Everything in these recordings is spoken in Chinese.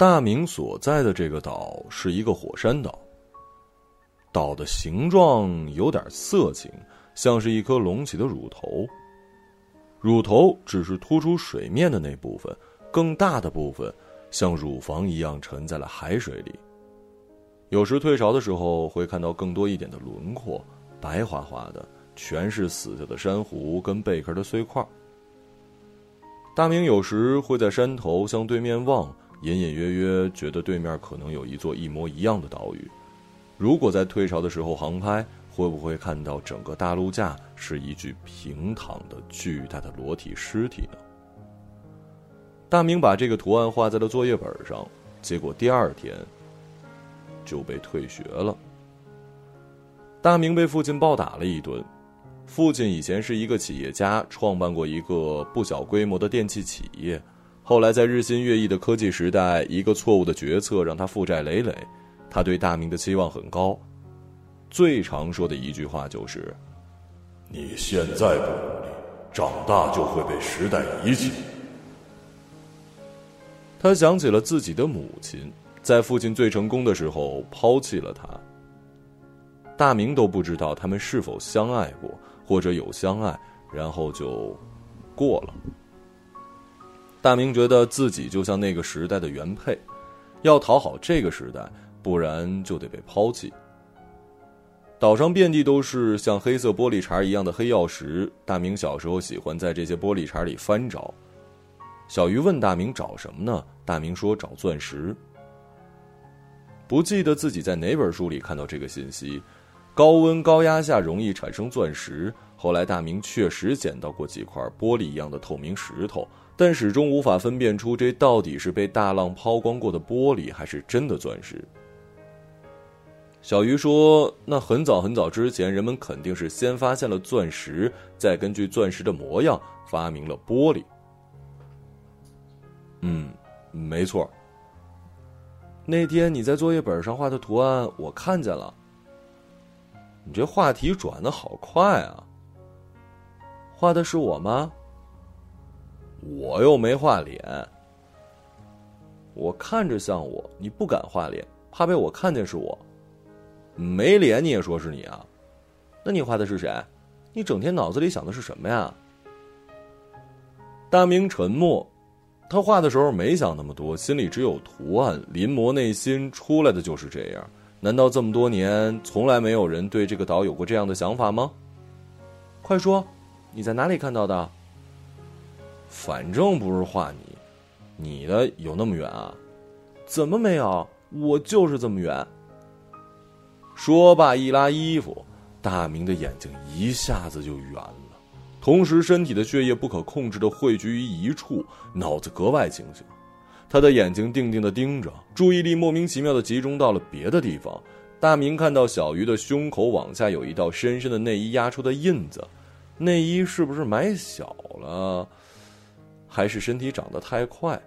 大明所在的这个岛是一个火山岛。岛的形状有点色情，像是一颗隆起的乳头。乳头只是突出水面的那部分，更大的部分像乳房一样沉在了海水里。有时退潮的时候，会看到更多一点的轮廓，白花花的，全是死掉的珊瑚跟贝壳的碎块。大明有时会在山头向对面望，隐隐约约觉得对面可能有一座一模一样的岛屿。如果在退潮的时候航拍，会不会看到整个大陆架是一具平躺的巨大的裸体尸体呢？大明把这个图案画在了作业本上，结果第二天就被退学了。大明被父亲暴打了一顿。父亲以前是一个企业家，创办过一个不小规模的电器企业，后来在日新月异的科技时代，一个错误的决策让他负债累累。他对大明的期望很高，最常说的一句话就是：“你现在不努力，长大就会被时代遗弃。”他想起了自己的母亲，在父亲最成功的时候抛弃了他。大明都不知道他们是否相爱过，或者有相爱，然后就过了。大明觉得自己就像那个时代的原配，要讨好这个时代。不然就得被抛弃。岛上遍地都是像黑色玻璃碴一样的黑曜石。大明小时候喜欢在这些玻璃碴里翻找。小鱼问大明找什么呢？大明说找钻石。不记得自己在哪本书里看到这个信息。高温高压下容易产生钻石。后来大明确实捡到过几块玻璃一样的透明石头，但始终无法分辨出这到底是被大浪抛光过的玻璃，还是真的钻石。小鱼说：“那很早很早之前，人们肯定是先发现了钻石，再根据钻石的模样发明了玻璃。”嗯，没错。那天你在作业本上画的图案，我看见了。你这话题转的好快啊！画的是我吗？我又没画脸。我看着像我，你不敢画脸，怕被我看见是我。没脸你也说是你啊？那你画的是谁？你整天脑子里想的是什么呀？大明沉默，他画的时候没想那么多，心里只有图案，临摹内心出来的就是这样。难道这么多年从来没有人对这个岛有过这样的想法吗？快说，你在哪里看到的？反正不是画你，你的有那么远啊？怎么没有？我就是这么远。说罢，一拉衣服，大明的眼睛一下子就圆了，同时身体的血液不可控制的汇聚于一处，脑子格外清醒。他的眼睛定定的盯着，注意力莫名其妙的集中到了别的地方。大明看到小鱼的胸口往下有一道深深的内衣压出的印子，内衣是不是买小了，还是身体长得太快？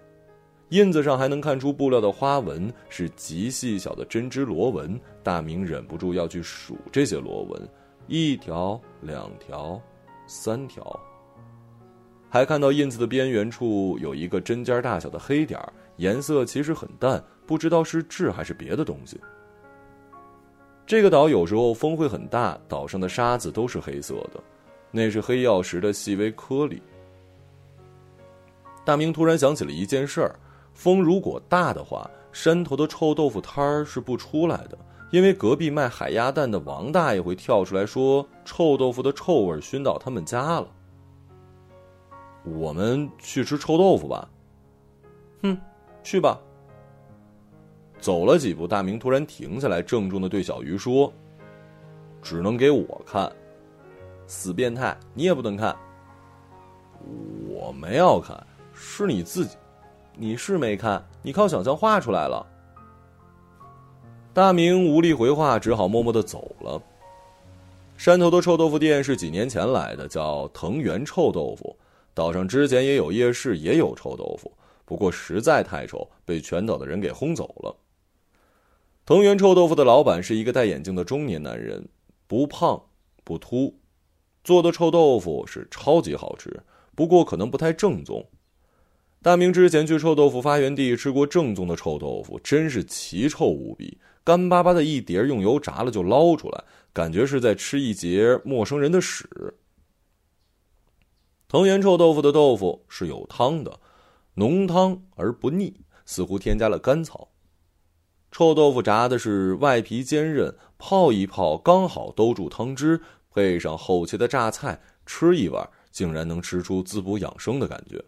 印子上还能看出布料的花纹是极细小的针织螺纹，大明忍不住要去数这些螺纹，一条、两条、三条。还看到印子的边缘处有一个针尖大小的黑点颜色其实很淡，不知道是痣还是别的东西。这个岛有时候风会很大，岛上的沙子都是黑色的，那是黑曜石的细微颗粒。大明突然想起了一件事儿。风如果大的话，山头的臭豆腐摊儿是不出来的，因为隔壁卖海鸭蛋的王大爷会跳出来说臭豆腐的臭味熏到他们家了。我们去吃臭豆腐吧。哼，去吧。走了几步，大明突然停下来，郑重的对小鱼说：“只能给我看，死变态，你也不能看。我没要看，是你自己。”你是没看，你靠想象画出来了。大明无力回话，只好默默的走了。山头的臭豆腐店是几年前来的，叫藤原臭豆腐。岛上之前也有夜市，也有臭豆腐，不过实在太臭，被全岛的人给轰走了。藤原臭豆腐的老板是一个戴眼镜的中年男人，不胖不秃，做的臭豆腐是超级好吃，不过可能不太正宗。大明之前去臭豆腐发源地吃过正宗的臭豆腐，真是奇臭无比，干巴巴的一碟，用油炸了就捞出来，感觉是在吃一截陌生人的屎。藤原臭豆腐的豆腐是有汤的，浓汤而不腻，似乎添加了甘草。臭豆腐炸的是外皮坚韧，泡一泡刚好兜住汤汁，配上厚切的榨菜，吃一碗竟然能吃出滋补养生的感觉。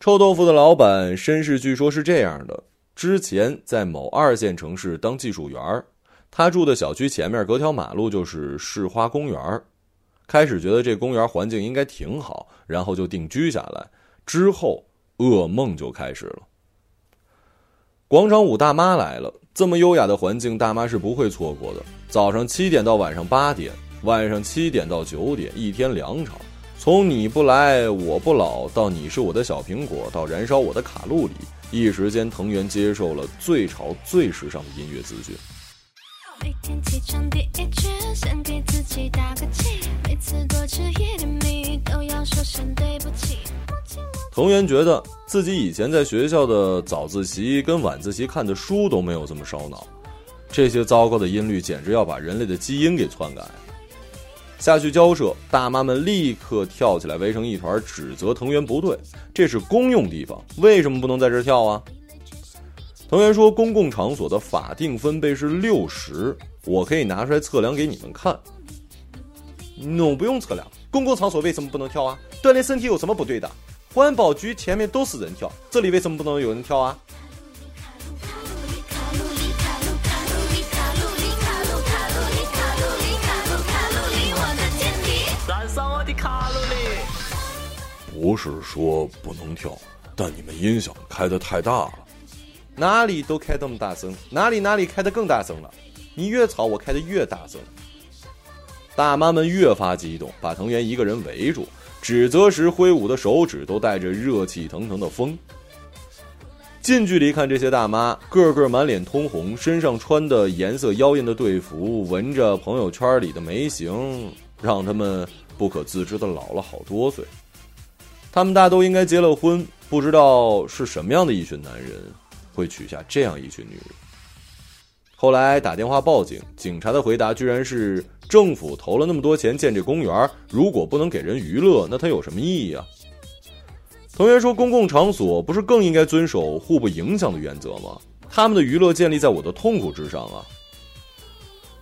臭豆腐的老板身世据说是这样的：之前在某二线城市当技术员他住的小区前面隔条马路就是市花公园开始觉得这公园环境应该挺好，然后就定居下来。之后噩梦就开始了。广场舞大妈来了，这么优雅的环境，大妈是不会错过的。早上七点到晚上八点，晚上七点到九点，一天两场。从你不来我不老到你是我的小苹果到燃烧我的卡路里，一时间藤原接受了最潮最时尚的音乐资讯。每天起床第一句，先给自己打个气，每次多吃一点米都要说声对不起。藤原觉得自己以前在学校的早自习跟晚自习看的书都没有这么烧脑，这些糟糕的音律简直要把人类的基因给篡改。下去交涉，大妈们立刻跳起来围成一团，指责藤原不对。这是公用地方，为什么不能在这跳啊？藤原说：“公共场所的法定分贝是六十，我可以拿出来测量给你们看。” No，不用测量，公共场所为什么不能跳啊？锻炼身体有什么不对的？环保局前面都是人跳，这里为什么不能有人跳啊？不是说不能跳，但你们音响开的太大了。哪里都开这么大声，哪里哪里开的更大声了。你越吵，我开的越大声。大妈们越发激动，把藤原一个人围住，指责时挥舞的手指都带着热气腾腾的风。近距离看这些大妈，个个满脸通红，身上穿的颜色妖艳的队服，闻着朋友圈里的眉形，让他们不可自知的老了好多岁。他们大都应该结了婚，不知道是什么样的一群男人，会娶下这样一群女人。后来打电话报警，警察的回答居然是：政府投了那么多钱建这公园，如果不能给人娱乐，那它有什么意义啊？同学说，公共场所不是更应该遵守互不影响的原则吗？他们的娱乐建立在我的痛苦之上啊！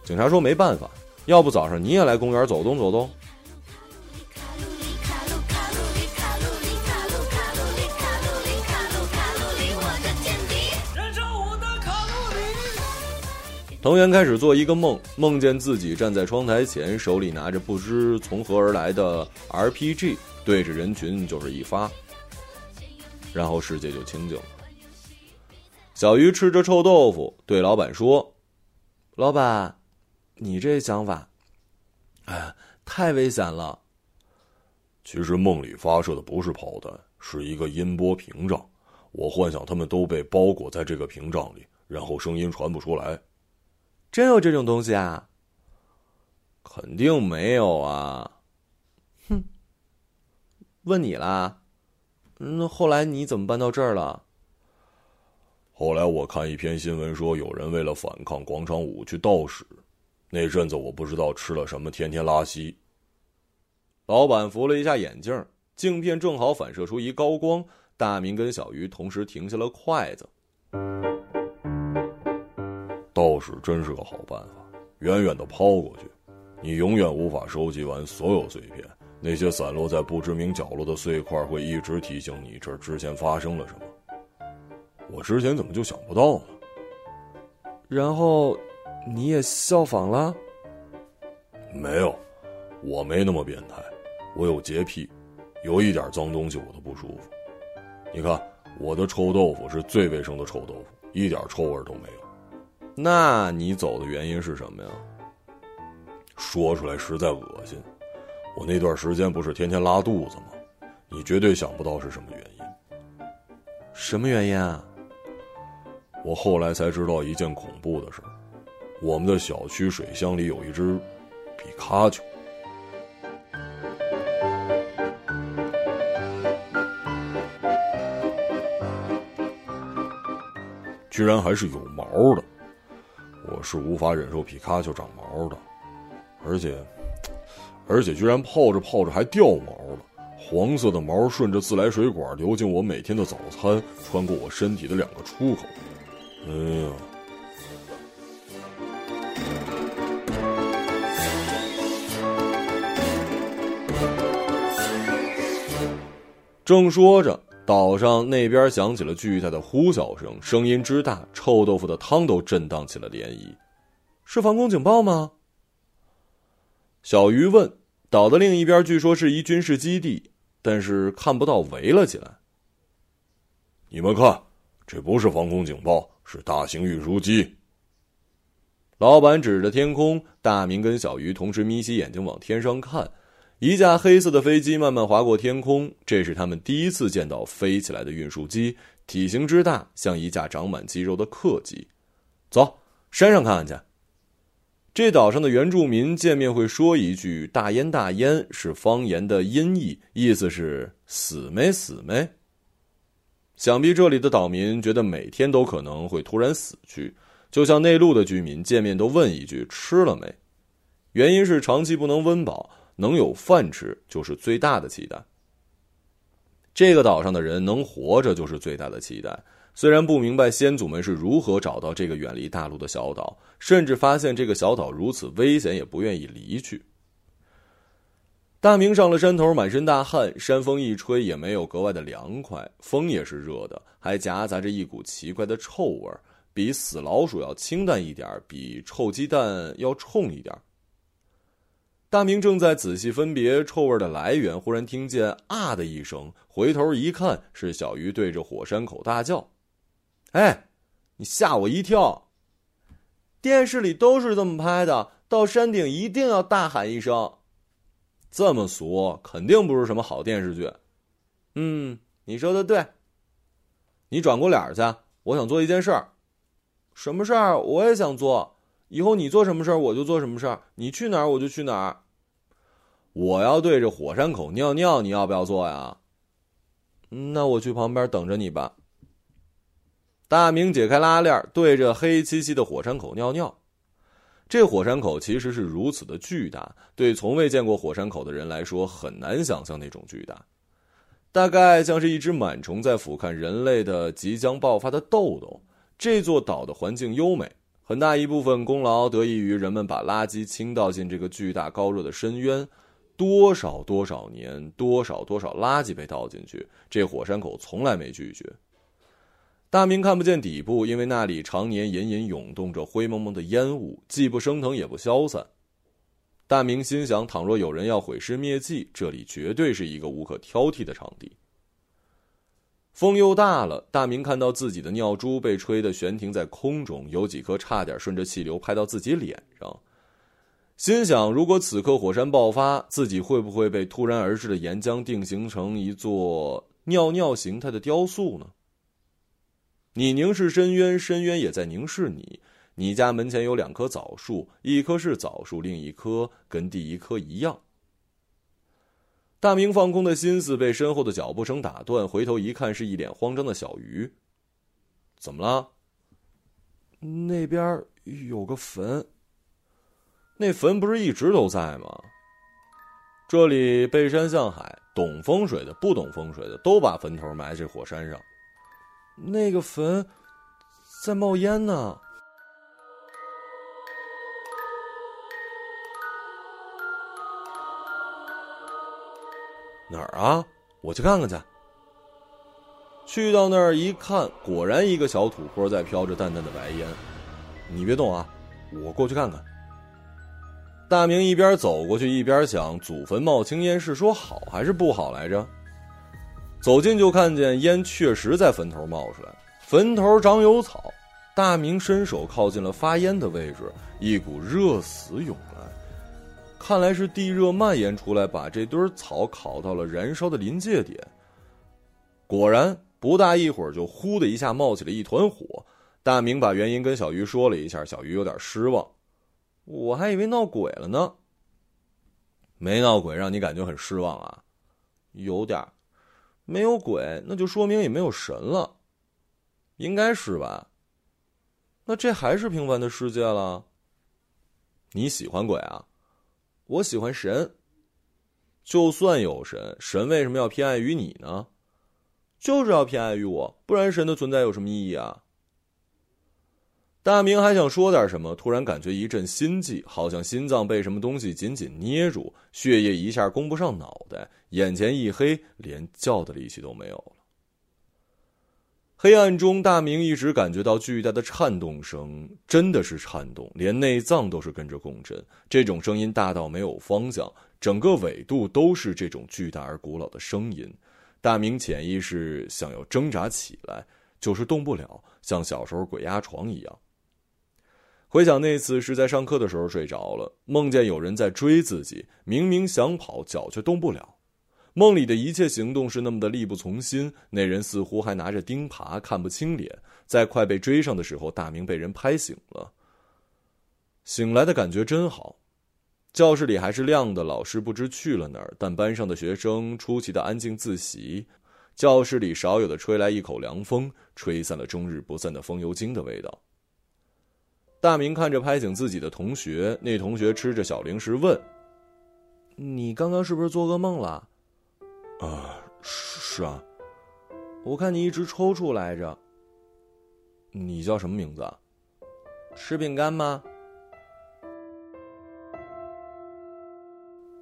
警察说没办法，要不早上你也来公园走动走动。藤原开始做一个梦，梦见自己站在窗台前，手里拿着不知从何而来的 RPG，对着人群就是一发，然后世界就清静了。小鱼吃着臭豆腐，对老板说：“老板，你这想法，哎，太危险了。其实梦里发射的不是炮弹，是一个音波屏障。我幻想他们都被包裹在这个屏障里，然后声音传不出来。”真有这种东西啊？肯定没有啊！哼，问你啦。那后来你怎么搬到这儿了？后来我看一篇新闻说，有人为了反抗广场舞去盗屎。那阵子我不知道吃了什么，天天拉稀。老板扶了一下眼镜，镜片正好反射出一高光。大明跟小鱼同时停下了筷子。倒是真是个好办法，远远的抛过去，你永远无法收集完所有碎片。那些散落在不知名角落的碎块会一直提醒你这儿之前发生了什么。我之前怎么就想不到呢？然后，你也效仿了？没有，我没那么变态，我有洁癖，有一点脏东西我都不舒服。你看，我的臭豆腐是最卫生的臭豆腐，一点臭味都没有。那你走的原因是什么呀？说出来实在恶心。我那段时间不是天天拉肚子吗？你绝对想不到是什么原因。什么原因啊？我后来才知道一件恐怖的事我们的小区水箱里有一只比卡丘。居然还是有毛的。是无法忍受皮卡丘长毛的，而且，而且居然泡着泡着还掉毛了。黄色的毛顺着自来水管流进我每天的早餐，穿过我身体的两个出口。哎呀！正说着，岛上那边响起了巨大的呼啸声，声音之大，臭豆腐的汤都震荡起了涟漪。是防空警报吗？小鱼问。岛的另一边据说是一军事基地，但是看不到围了起来。你们看，这不是防空警报，是大型运输机。老板指着天空，大明跟小鱼同时眯起眼睛往天上看。一架黑色的飞机慢慢划过天空，这是他们第一次见到飞起来的运输机，体型之大，像一架长满肌肉的客机。走，山上看看去。这岛上的原住民见面会说一句“大烟大烟”，是方言的音译，意思是“死没死没”。想必这里的岛民觉得每天都可能会突然死去，就像内陆的居民见面都问一句“吃了没”，原因是长期不能温饱。能有饭吃就是最大的期待。这个岛上的人能活着就是最大的期待。虽然不明白先祖们是如何找到这个远离大陆的小岛，甚至发现这个小岛如此危险，也不愿意离去。大明上了山头，满身大汗，山风一吹也没有格外的凉快，风也是热的，还夹杂着一股奇怪的臭味比死老鼠要清淡一点比臭鸡蛋要冲一点大明正在仔细分别臭味的来源，忽然听见“啊”的一声，回头一看，是小鱼对着火山口大叫：“哎，你吓我一跳！电视里都是这么拍的，到山顶一定要大喊一声，这么俗，肯定不是什么好电视剧。”“嗯，你说的对。”“你转过脸去，我想做一件事儿。”“什么事儿？我也想做。”以后你做什么事儿，我就做什么事儿；你去哪儿，我就去哪儿。我要对着火山口尿尿，你要不要做呀？那我去旁边等着你吧。大明解开拉链，对着黑漆漆的火山口尿尿。这火山口其实是如此的巨大，对从未见过火山口的人来说很难想象那种巨大，大概像是一只螨虫在俯瞰人类的即将爆发的痘痘。这座岛的环境优美。很大一部分功劳得益于人们把垃圾倾倒进这个巨大高热的深渊，多少多少年，多少多少垃圾被倒进去，这火山口从来没拒绝。大明看不见底部，因为那里常年隐隐涌动着灰蒙蒙的烟雾，既不升腾也不消散。大明心想，倘若有人要毁尸灭迹，这里绝对是一个无可挑剔的场地。风又大了，大明看到自己的尿珠被吹得悬停在空中，有几颗差点顺着气流拍到自己脸上。心想：如果此刻火山爆发，自己会不会被突然而至的岩浆定型成一座尿尿形态的雕塑呢？你凝视深渊，深渊也在凝视你。你家门前有两棵枣树，一棵是枣树，另一棵跟第一棵一样。大明放空的心思被身后的脚步声打断，回头一看，是一脸慌张的小鱼。怎么了？那边有个坟。那坟不是一直都在吗？这里背山向海，懂风水的、不懂风水的，都把坟头埋在火山上。那个坟在冒烟呢。哪儿啊？我去看看去。去到那儿一看，果然一个小土坡在飘着淡淡的白烟。你别动啊，我过去看看。大明一边走过去，一边想：祖坟冒青烟是说好还是不好来着？走近就看见烟确实在坟头冒出来，坟头长有草。大明伸手靠近了发烟的位置，一股热死涌来。看来是地热蔓延出来，把这堆草烤到了燃烧的临界点。果然，不大一会儿就呼的一下冒起了一团火。大明把原因跟小鱼说了一下，小鱼有点失望。我还以为闹鬼了呢。没闹鬼，让你感觉很失望啊？有点。没有鬼，那就说明也没有神了。应该是吧？那这还是平凡的世界了。你喜欢鬼啊？我喜欢神。就算有神，神为什么要偏爱于你呢？就是要偏爱于我，不然神的存在有什么意义啊？大明还想说点什么，突然感觉一阵心悸，好像心脏被什么东西紧紧捏住，血液一下供不上脑袋，眼前一黑，连叫的力气都没有了。黑暗中，大明一直感觉到巨大的颤动声，真的是颤动，连内脏都是跟着共振。这种声音大到没有方向，整个纬度都是这种巨大而古老的声音。大明潜意识想要挣扎起来，就是动不了，像小时候鬼压床一样。回想那次是在上课的时候睡着了，梦见有人在追自己，明明想跑，脚却动不了。梦里的一切行动是那么的力不从心，那人似乎还拿着钉耙，看不清脸。在快被追上的时候，大明被人拍醒了。醒来的感觉真好，教室里还是亮的，老师不知去了哪儿，但班上的学生出奇的安静自习。教室里少有的吹来一口凉风，吹散了终日不散的风油精的味道。大明看着拍醒自己的同学，那同学吃着小零食问：“你刚刚是不是做噩梦了？”啊，是啊，我看你一直抽搐来着。你叫什么名字？吃饼干吗？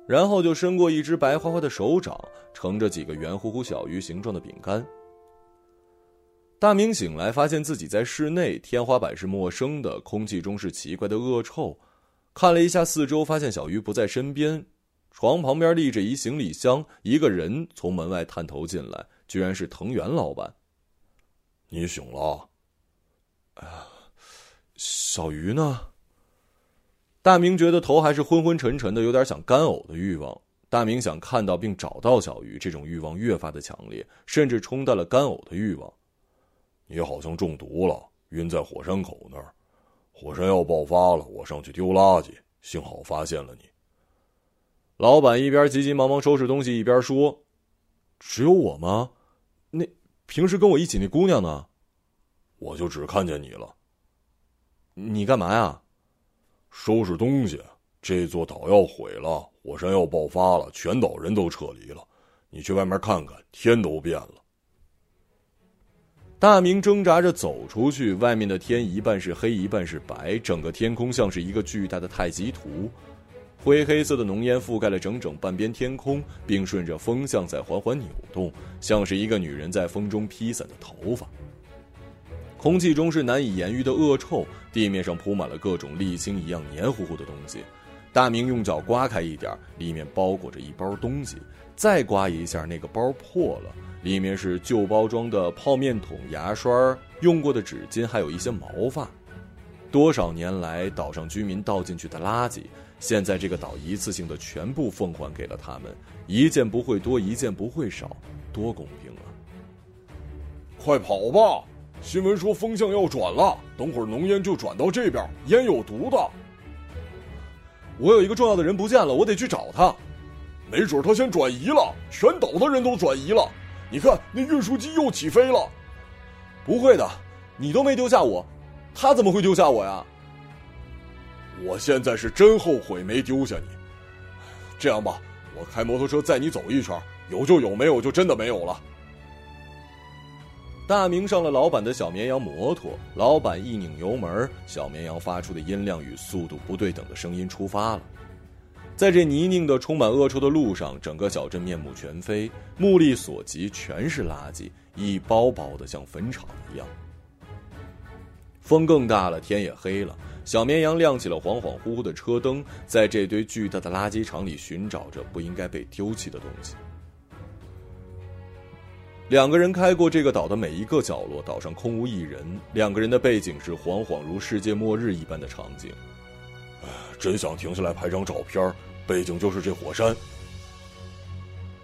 然后就伸过一只白花花的手掌，盛着几个圆乎乎小鱼形状的饼干。大明醒来，发现自己在室内，天花板是陌生的，空气中是奇怪的恶臭。看了一下四周，发现小鱼不在身边。床旁边立着一行李箱，一个人从门外探头进来，居然是藤原老板。你醒了？啊，小鱼呢？大明觉得头还是昏昏沉沉的，有点想干呕的欲望。大明想看到并找到小鱼，这种欲望越发的强烈，甚至冲淡了干呕的欲望。你好像中毒了，晕在火山口那儿，火山要爆发了，我上去丢垃圾，幸好发现了你。老板一边急急忙忙收拾东西，一边说：“只有我吗？那平时跟我一起那姑娘呢？我就只看见你了。你干嘛呀？收拾东西。这座岛要毁了，火山要爆发了，全岛人都撤离了。你去外面看看，天都变了。”大明挣扎着走出去，外面的天一半是黑，一半是白，整个天空像是一个巨大的太极图。灰黑色的浓烟覆盖了整整半边天空，并顺着风向在缓缓扭动，像是一个女人在风中披散的头发。空气中是难以言喻的恶臭，地面上铺满了各种沥青一样黏糊糊的东西。大明用脚刮开一点，里面包裹着一包东西，再刮一下，那个包破了，里面是旧包装的泡面桶、牙刷、用过的纸巾，还有一些毛发。多少年来岛上居民倒进去的垃圾。现在这个岛一次性的全部奉还给了他们，一件不会多，一件不会少，多公平啊！快跑吧！新闻说风向要转了，等会儿浓烟就转到这边，烟有毒的。我有一个重要的人不见了，我得去找他。没准他先转移了，全岛的人都转移了。你看那运输机又起飞了。不会的，你都没丢下我，他怎么会丢下我呀？我现在是真后悔没丢下你。这样吧，我开摩托车载你走一圈，有就有，没有就真的没有了。大明上了老板的小绵羊摩托，老板一拧油门，小绵羊发出的音量与速度不对等的声音出发了。在这泥泞的、充满恶臭的路上，整个小镇面目全非，目力所及全是垃圾，一包包的像坟场一样。风更大了，天也黑了。小绵羊亮起了恍恍惚惚的车灯，在这堆巨大的垃圾场里寻找着不应该被丢弃的东西。两个人开过这个岛的每一个角落，岛上空无一人。两个人的背景是恍恍如世界末日一般的场景。真想停下来拍张照片，背景就是这火山。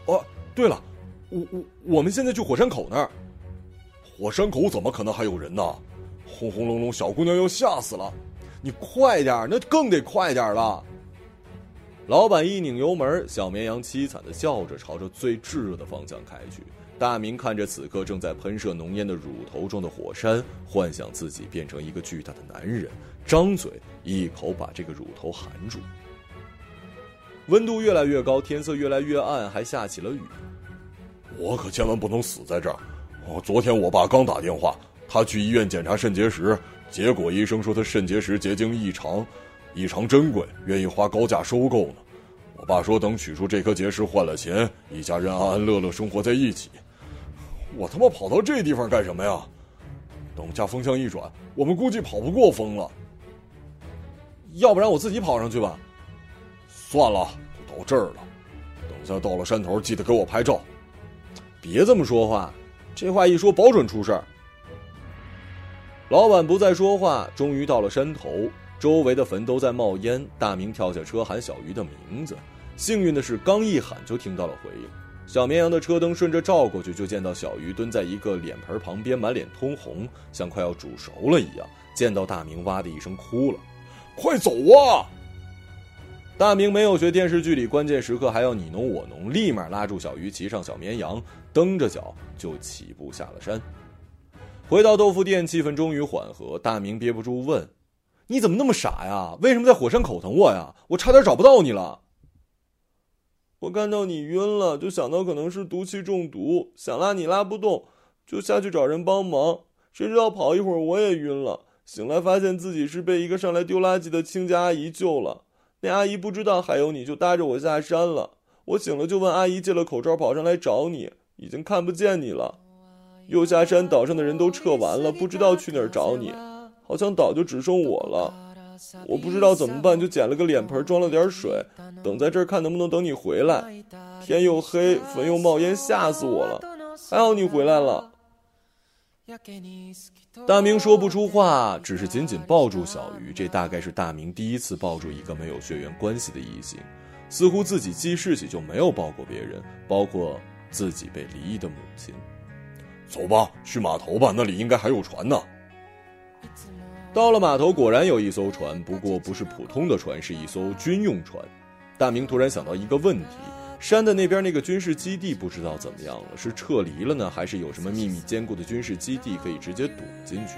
哦，对了，我我我们现在去火山口那儿。火山口怎么可能还有人呢？轰轰隆隆，小姑娘要吓死了。你快点那更得快点了。老板一拧油门，小绵羊凄惨的叫着，朝着最炙热的方向开去。大明看着此刻正在喷射浓烟的乳头中的火山，幻想自己变成一个巨大的男人，张嘴一口把这个乳头含住。温度越来越高，天色越来越暗，还下起了雨。我可千万不能死在这儿！哦，昨天我爸刚打电话，他去医院检查肾结石，结果医生说他肾结石结晶异常，异常珍贵，愿意花高价收购呢。我爸说等取出这颗结石换了钱，一家人安安乐乐生活在一起。我他妈跑到这地方干什么呀？等下风向一转，我们估计跑不过风了。要不然我自己跑上去吧。算了，到这儿了，等下到了山头记得给我拍照。别这么说话，这话一说保准出事儿。老板不再说话，终于到了山头，周围的坟都在冒烟。大明跳下车喊小鱼的名字，幸运的是刚一喊就听到了回应。小绵羊的车灯顺着照过去，就见到小鱼蹲在一个脸盆旁边，满脸通红，像快要煮熟了一样。见到大明，哇的一声哭了：“快走啊！”大明没有学电视剧里关键时刻还要你侬我侬，立马拉住小鱼，骑上小绵羊，蹬着脚就起步下了山。回到豆腐店，气氛终于缓和。大明憋不住问：“你怎么那么傻呀？为什么在火山口等我呀？我差点找不到你了。”我看到你晕了，就想到可能是毒气中毒，想拉你拉不动，就下去找人帮忙。谁知道跑一会儿我也晕了，醒来发现自己是被一个上来丢垃圾的清洁阿姨救了。那阿姨不知道还有你，就搭着我下山了。我醒了就问阿姨借了口罩，跑上来找你，已经看不见你了。又下山，岛上的人都撤完了，不知道去哪儿找你，好像岛就只剩我了。我不知道怎么办，就捡了个脸盆，装了点水，等在这儿看能不能等你回来。天又黑，坟又冒烟，吓死我了。还好你回来了。大明说不出话，只是紧紧抱住小鱼。这大概是大明第一次抱住一个没有血缘关系的异性，似乎自己记事起就没有抱过别人，包括自己被离异的母亲。走吧，去码头吧，那里应该还有船呢。到了码头，果然有一艘船，不过不是普通的船，是一艘军用船。大明突然想到一个问题：山的那边那个军事基地不知道怎么样了，是撤离了呢，还是有什么秘密坚固的军事基地可以直接躲进去？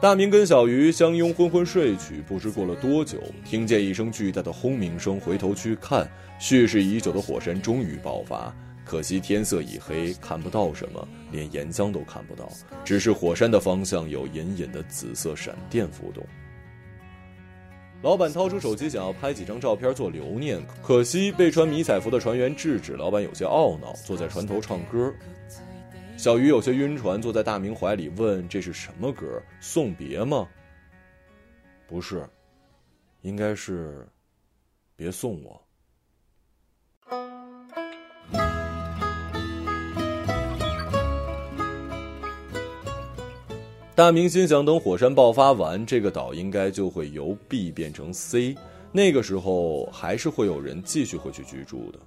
大明跟小鱼相拥昏昏睡去，不知过了多久，听见一声巨大的轰鸣声，回头去看，蓄势已久的火山终于爆发。可惜天色已黑，看不到什么，连岩浆都看不到，只是火山的方向有隐隐的紫色闪电浮动。老板掏出手机想要拍几张照片做留念，可惜被穿迷彩服的船员制止。老板有些懊恼，坐在船头唱歌。小鱼有些晕船，坐在大明怀里问：“这是什么歌？送别吗？”“不是，应该是，别送我。”大明心想，等火山爆发完，这个岛应该就会由 B 变成 C，那个时候还是会有人继续回去居住的。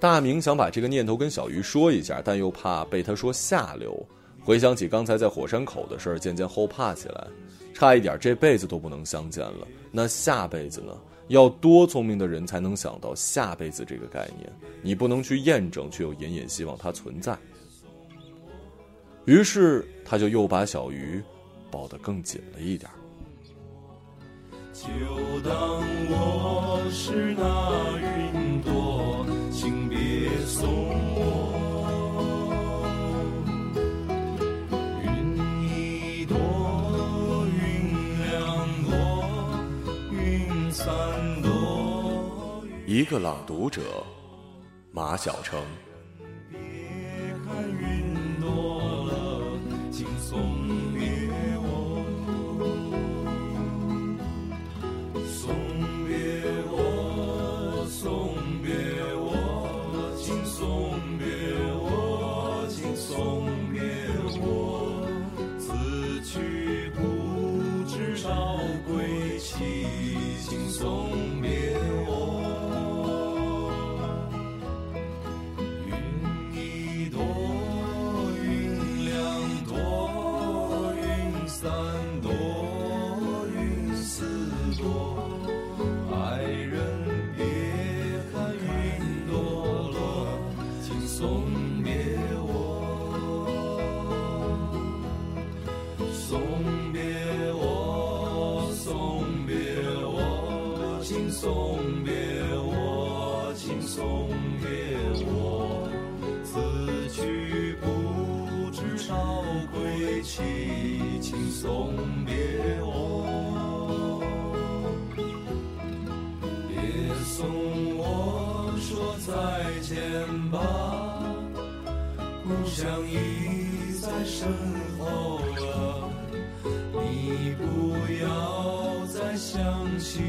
大明想把这个念头跟小鱼说一下，但又怕被他说下流。回想起刚才在火山口的事儿，渐渐后怕起来，差一点这辈子都不能相见了。那下辈子呢？要多聪明的人才能想到下辈子这个概念？你不能去验证，却又隐隐希望它存在。于是。他就又把小鱼抱得更紧了一点。就当我是那云朵，请别送我。云一朵，云两朵，云三朵。一个朗读者，马晓成。送。送别我，请送别我，此去不知道归期，请送别我。别送我说再见吧，故乡已在身后了。你不要再想起，